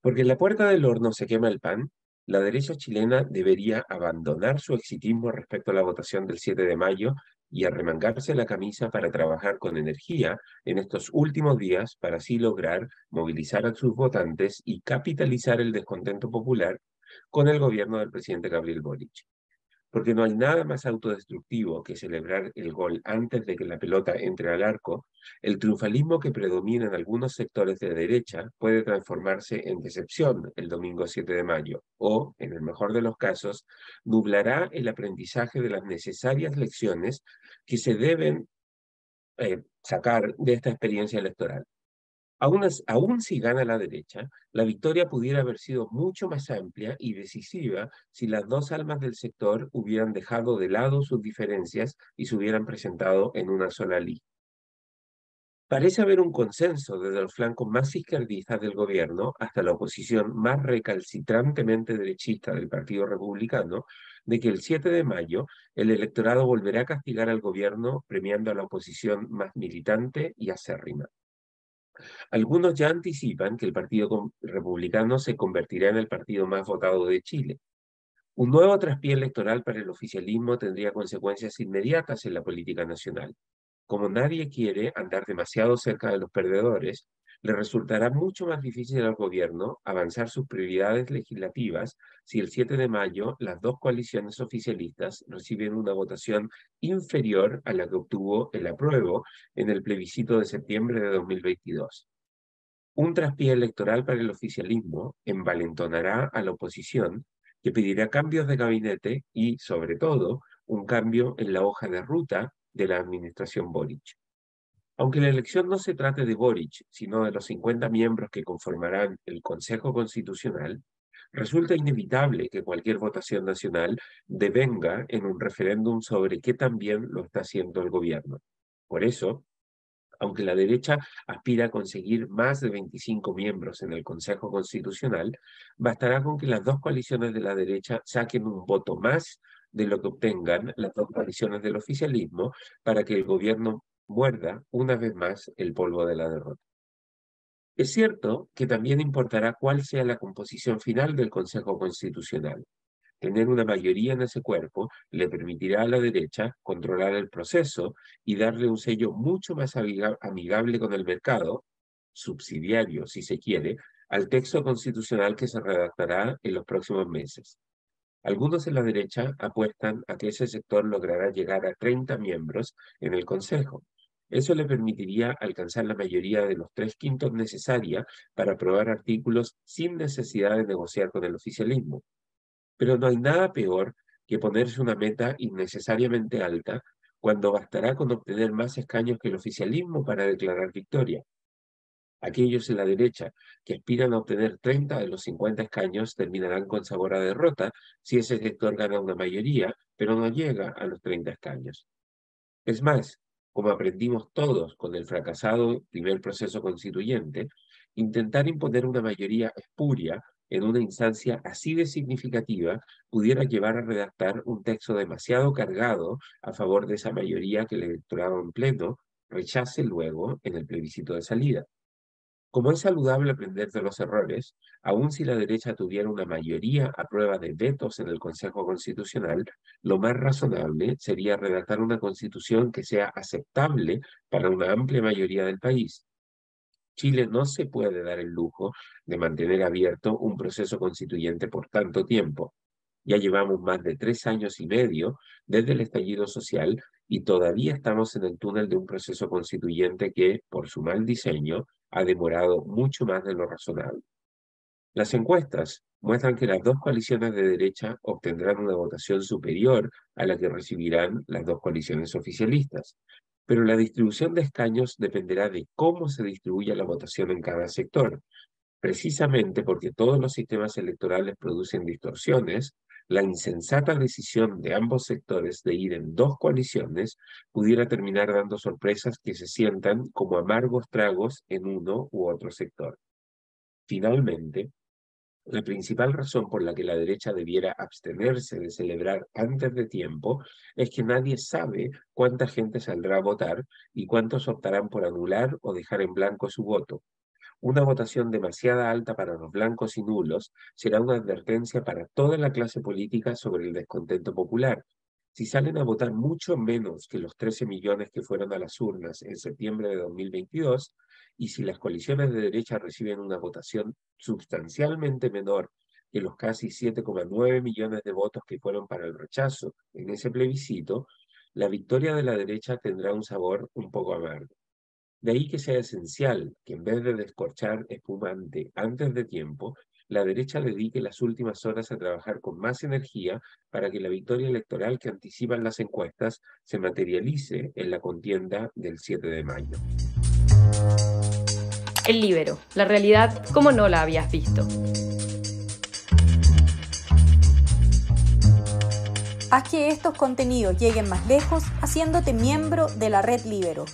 Porque en la puerta del horno se quema el pan, la derecha chilena debería abandonar su exitismo respecto a la votación del 7 de mayo y arremangarse la camisa para trabajar con energía en estos últimos días para así lograr movilizar a sus votantes y capitalizar el descontento popular con el gobierno del presidente Gabriel Boric porque no hay nada más autodestructivo que celebrar el gol antes de que la pelota entre al arco, el triunfalismo que predomina en algunos sectores de derecha puede transformarse en decepción el domingo 7 de mayo o, en el mejor de los casos, nublará el aprendizaje de las necesarias lecciones que se deben eh, sacar de esta experiencia electoral. Aún, si gana la derecha, la victoria pudiera haber sido mucho más amplia y decisiva si las dos almas del sector hubieran dejado de lado sus diferencias y se hubieran presentado en una sola línea. Parece haber un consenso desde los flancos más izquierdistas del gobierno hasta la oposición más recalcitrantemente derechista del Partido Republicano de que el 7 de mayo el electorado volverá a castigar al gobierno premiando a la oposición más militante y acérrima. Algunos ya anticipan que el Partido Republicano se convertirá en el partido más votado de Chile. Un nuevo traspié electoral para el oficialismo tendría consecuencias inmediatas en la política nacional. Como nadie quiere andar demasiado cerca de los perdedores, le resultará mucho más difícil al gobierno avanzar sus prioridades legislativas si el 7 de mayo las dos coaliciones oficialistas reciben una votación inferior a la que obtuvo el apruebo en el plebiscito de septiembre de 2022. Un traspié electoral para el oficialismo envalentonará a la oposición que pedirá cambios de gabinete y, sobre todo, un cambio en la hoja de ruta de la administración Boric. Aunque la elección no se trate de Boric, sino de los 50 miembros que conformarán el Consejo Constitucional, resulta inevitable que cualquier votación nacional devenga en un referéndum sobre qué también lo está haciendo el gobierno. Por eso, aunque la derecha aspira a conseguir más de 25 miembros en el Consejo Constitucional, bastará con que las dos coaliciones de la derecha saquen un voto más de lo que obtengan las dos coaliciones del oficialismo para que el gobierno muerda una vez más el polvo de la derrota. Es cierto que también importará cuál sea la composición final del Consejo Constitucional. Tener una mayoría en ese cuerpo le permitirá a la derecha controlar el proceso y darle un sello mucho más amigable con el mercado, subsidiario si se quiere, al texto constitucional que se redactará en los próximos meses. Algunos en la derecha apuestan a que ese sector logrará llegar a 30 miembros en el Consejo, eso le permitiría alcanzar la mayoría de los tres quintos necesaria para aprobar artículos sin necesidad de negociar con el oficialismo. Pero no hay nada peor que ponerse una meta innecesariamente alta cuando bastará con obtener más escaños que el oficialismo para declarar victoria. Aquellos en la derecha que aspiran a obtener 30 de los 50 escaños terminarán con sabor a derrota si ese sector gana una mayoría, pero no llega a los 30 escaños. Es más, como aprendimos todos con el fracasado primer proceso constituyente, intentar imponer una mayoría espuria en una instancia así de significativa pudiera llevar a redactar un texto demasiado cargado a favor de esa mayoría que el electorado en pleno rechace luego en el plebiscito de salida. Como es saludable aprender de los errores, aun si la derecha tuviera una mayoría a prueba de vetos en el Consejo Constitucional, lo más razonable sería redactar una constitución que sea aceptable para una amplia mayoría del país. Chile no se puede dar el lujo de mantener abierto un proceso constituyente por tanto tiempo. Ya llevamos más de tres años y medio desde el estallido social y todavía estamos en el túnel de un proceso constituyente que, por su mal diseño, ha demorado mucho más de lo razonable. Las encuestas muestran que las dos coaliciones de derecha obtendrán una votación superior a la que recibirán las dos coaliciones oficialistas, pero la distribución de escaños dependerá de cómo se distribuya la votación en cada sector. Precisamente porque todos los sistemas electorales producen distorsiones, la insensata decisión de ambos sectores de ir en dos coaliciones pudiera terminar dando sorpresas que se sientan como amargos tragos en uno u otro sector. Finalmente, la principal razón por la que la derecha debiera abstenerse de celebrar antes de tiempo es que nadie sabe cuánta gente saldrá a votar y cuántos optarán por anular o dejar en blanco su voto. Una votación demasiada alta para los blancos y nulos será una advertencia para toda la clase política sobre el descontento popular. Si salen a votar mucho menos que los 13 millones que fueron a las urnas en septiembre de 2022, y si las coaliciones de derecha reciben una votación sustancialmente menor que los casi 7,9 millones de votos que fueron para el rechazo en ese plebiscito, la victoria de la derecha tendrá un sabor un poco amargo. De ahí que sea esencial que en vez de descorchar espumante antes de tiempo, la derecha dedique las últimas horas a trabajar con más energía para que la victoria electoral que anticipan las encuestas se materialice en la contienda del 7 de mayo. El libero, la realidad como no la habías visto. Haz que estos contenidos lleguen más lejos haciéndote miembro de la red Libero.